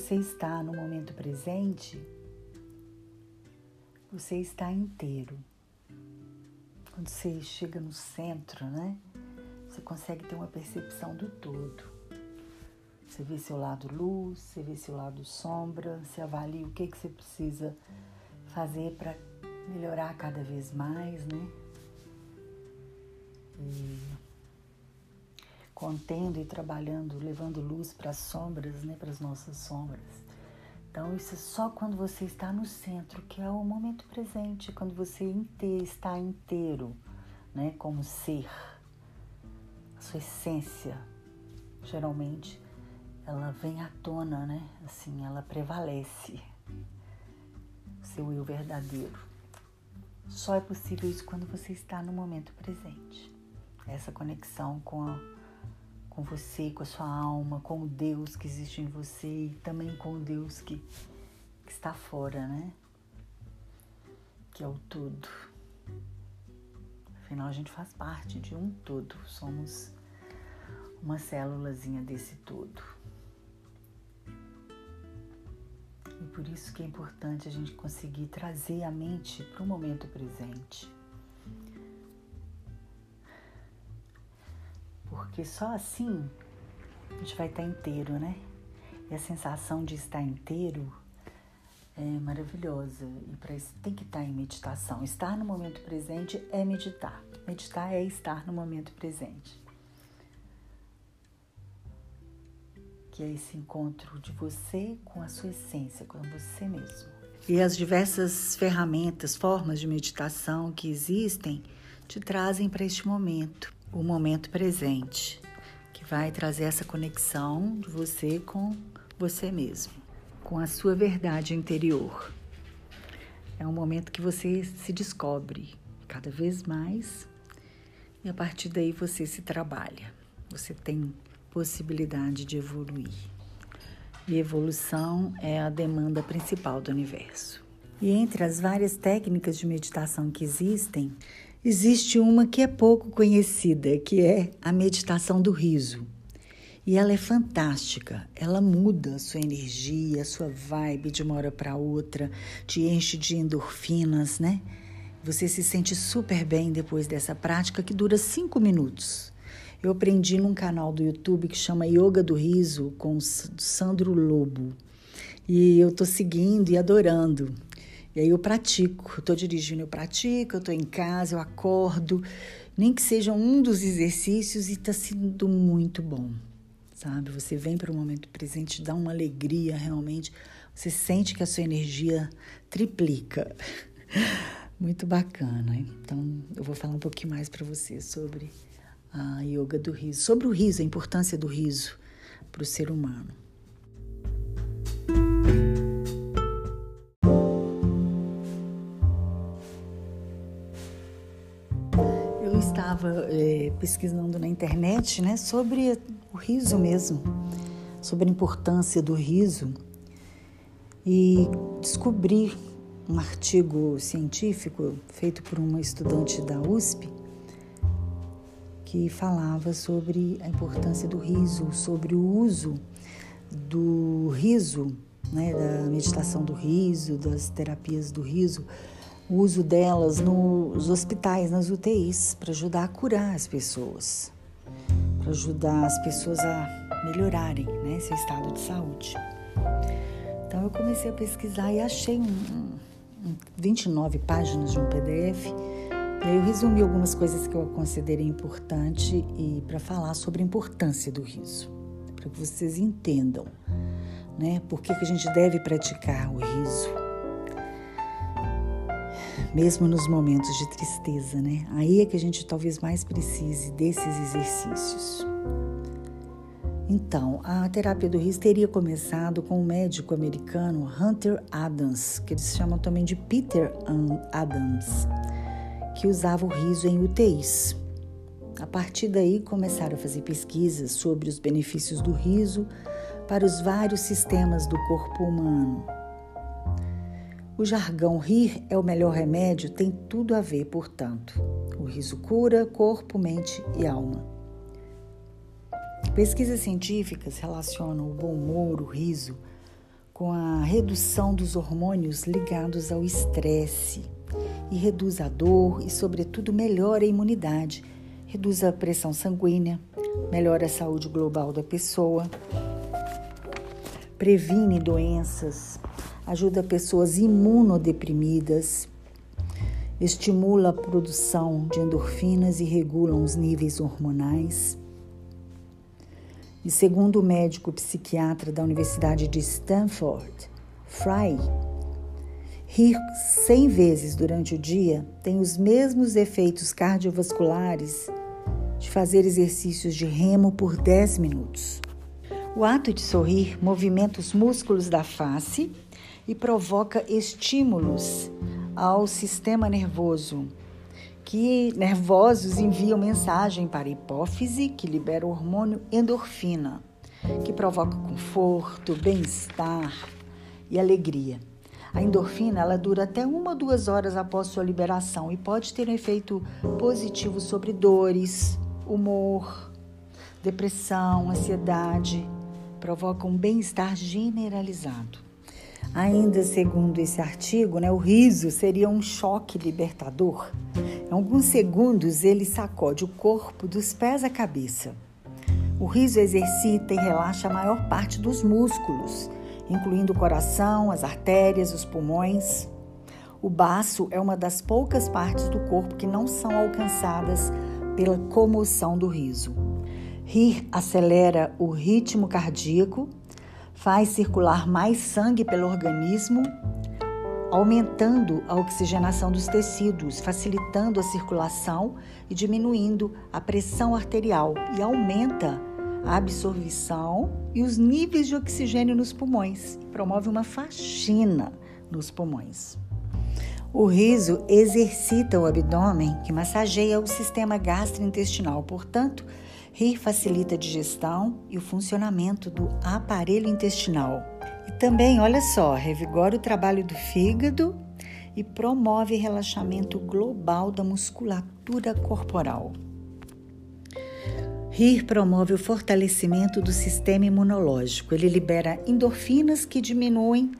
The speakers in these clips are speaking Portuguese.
você está no momento presente, você está inteiro. Quando você chega no centro, né? Você consegue ter uma percepção do todo. Você vê seu lado luz, você vê seu lado sombra, você avalia o que, que você precisa fazer para melhorar cada vez mais, né? E contendo e trabalhando, levando luz para as sombras, né, para as nossas sombras. Então, isso é só quando você está no centro, que é o momento presente, quando você está inteiro, né, como ser. A sua essência, geralmente, ela vem à tona, né? Assim, ela prevalece. O seu eu verdadeiro. Só é possível isso quando você está no momento presente. Essa conexão com a com você, com a sua alma, com o Deus que existe em você e também com o Deus que, que está fora, né? Que é o tudo. Afinal, a gente faz parte de um todo, somos uma célulazinha desse todo. E por isso que é importante a gente conseguir trazer a mente para o momento presente porque só assim a gente vai estar inteiro, né? E a sensação de estar inteiro é maravilhosa. E para isso tem que estar em meditação. Estar no momento presente é meditar. Meditar é estar no momento presente. Que é esse encontro de você com a sua essência, com você mesmo. E as diversas ferramentas, formas de meditação que existem te trazem para este momento o momento presente, que vai trazer essa conexão de você com você mesmo, com a sua verdade interior. É um momento que você se descobre cada vez mais e a partir daí você se trabalha. Você tem possibilidade de evoluir. E evolução é a demanda principal do universo. E entre as várias técnicas de meditação que existem, Existe uma que é pouco conhecida, que é a meditação do riso. E ela é fantástica. Ela muda a sua energia, a sua vibe de uma hora para outra, te enche de endorfinas, né? Você se sente super bem depois dessa prática que dura cinco minutos. Eu aprendi num canal do YouTube que chama Yoga do Riso com Sandro Lobo. E eu tô seguindo e adorando. E aí eu pratico, estou dirigindo, eu pratico, eu estou em casa, eu acordo, nem que seja um dos exercícios e está sendo muito bom, sabe? Você vem para o momento presente, dá uma alegria realmente, você sente que a sua energia triplica. Muito bacana. Então, eu vou falar um pouquinho mais para você sobre a yoga do riso, sobre o riso, a importância do riso para o ser humano. Estava é, pesquisando na internet né, sobre o riso mesmo, sobre a importância do riso. E descobri um artigo científico feito por uma estudante da USP que falava sobre a importância do riso, sobre o uso do riso, né, da meditação do riso, das terapias do riso o uso delas nos hospitais, nas UTIs, para ajudar a curar as pessoas, para ajudar as pessoas a melhorarem né, seu estado de saúde. Então eu comecei a pesquisar e achei um, um 29 páginas de um PDF. E aí eu resumi algumas coisas que eu considerei importante e para falar sobre a importância do riso, para que vocês entendam, né? Por que, que a gente deve praticar o riso? Mesmo nos momentos de tristeza, né? Aí é que a gente talvez mais precise desses exercícios. Então, a terapia do riso teria começado com o médico americano Hunter Adams, que eles chamam também de Peter Adams, que usava o riso em UTIs. A partir daí, começaram a fazer pesquisas sobre os benefícios do riso para os vários sistemas do corpo humano, o jargão rir é o melhor remédio tem tudo a ver, portanto. O riso cura corpo, mente e alma. Pesquisas científicas relacionam o bom humor, o riso, com a redução dos hormônios ligados ao estresse e reduz a dor e, sobretudo, melhora a imunidade, reduz a pressão sanguínea, melhora a saúde global da pessoa, previne doenças, ajuda pessoas imunodeprimidas, estimula a produção de endorfinas e regula os níveis hormonais. E segundo o médico psiquiatra da Universidade de Stanford, Fry, rir 100 vezes durante o dia tem os mesmos efeitos cardiovasculares de fazer exercícios de remo por 10 minutos. O ato de sorrir movimenta os músculos da face e provoca estímulos ao sistema nervoso, que nervosos enviam mensagem para a hipófise, que libera o hormônio endorfina, que provoca conforto, bem-estar e alegria. A endorfina ela dura até uma ou duas horas após sua liberação e pode ter um efeito positivo sobre dores, humor, depressão, ansiedade, provoca um bem-estar generalizado. Ainda segundo esse artigo, né, o riso seria um choque libertador. Em alguns segundos, ele sacode o corpo dos pés à cabeça. O riso exercita e relaxa a maior parte dos músculos, incluindo o coração, as artérias, os pulmões. O baço é uma das poucas partes do corpo que não são alcançadas pela comoção do riso. Rir acelera o ritmo cardíaco faz circular mais sangue pelo organismo, aumentando a oxigenação dos tecidos, facilitando a circulação e diminuindo a pressão arterial e aumenta a absorção e os níveis de oxigênio nos pulmões, promove uma faxina nos pulmões. O riso exercita o abdômen, que massageia o sistema gastrointestinal, portanto, Rir facilita a digestão e o funcionamento do aparelho intestinal. E também, olha só, revigora o trabalho do fígado e promove relaxamento global da musculatura corporal. Rir promove o fortalecimento do sistema imunológico. Ele libera endorfinas que diminuem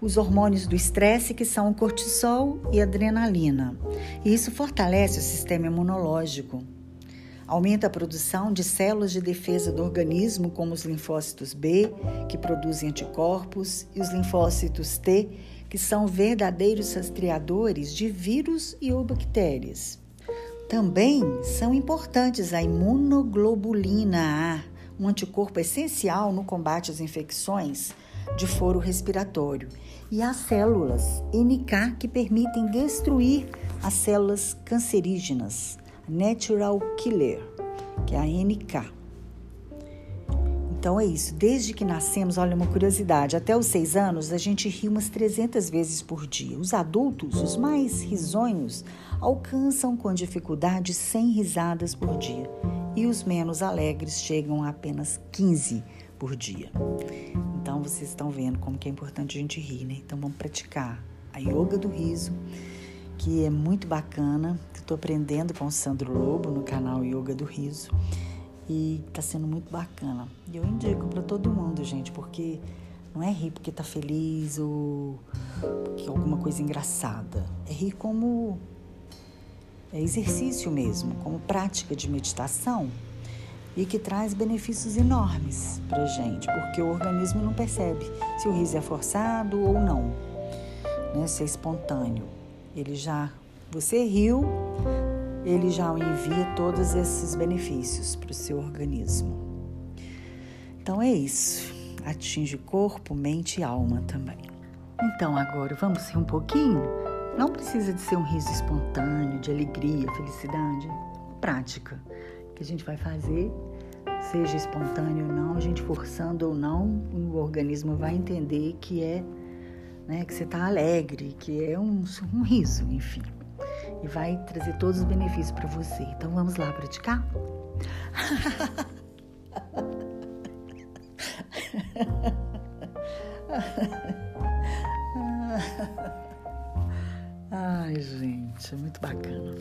os hormônios do estresse, que são o cortisol e adrenalina. E isso fortalece o sistema imunológico. Aumenta a produção de células de defesa do organismo, como os linfócitos B, que produzem anticorpos, e os linfócitos T, que são verdadeiros rastreadores de vírus e ou bactérias. Também são importantes a imunoglobulina A, um anticorpo essencial no combate às infecções de foro respiratório, e as células NK, que permitem destruir as células cancerígenas. Natural Killer, que é a NK. Então é isso. Desde que nascemos, olha uma curiosidade, até os seis anos a gente ri umas 300 vezes por dia. Os adultos, os mais risonhos, alcançam com dificuldade 100 risadas por dia. E os menos alegres chegam a apenas 15 por dia. Então vocês estão vendo como que é importante a gente rir, né? Então vamos praticar a yoga do riso que é muito bacana. Estou aprendendo com o Sandro Lobo no canal Yoga do Riso e está sendo muito bacana. E eu indico para todo mundo, gente, porque não é rir porque está feliz ou porque alguma coisa engraçada. É rir como é exercício mesmo, como prática de meditação e que traz benefícios enormes para gente, porque o organismo não percebe se o riso é forçado ou não, né? se é espontâneo ele já, você riu, ele já envia todos esses benefícios para o seu organismo. Então é isso. Atinge corpo, mente e alma também. Então agora vamos rir um pouquinho? Não precisa de ser um riso espontâneo, de alegria, felicidade. Prática que a gente vai fazer, seja espontâneo ou não, a gente forçando ou não, o organismo vai entender que é né, que você está alegre, que é um, um riso, enfim. E vai trazer todos os benefícios para você. Então vamos lá praticar? Ai, gente, é muito bacana.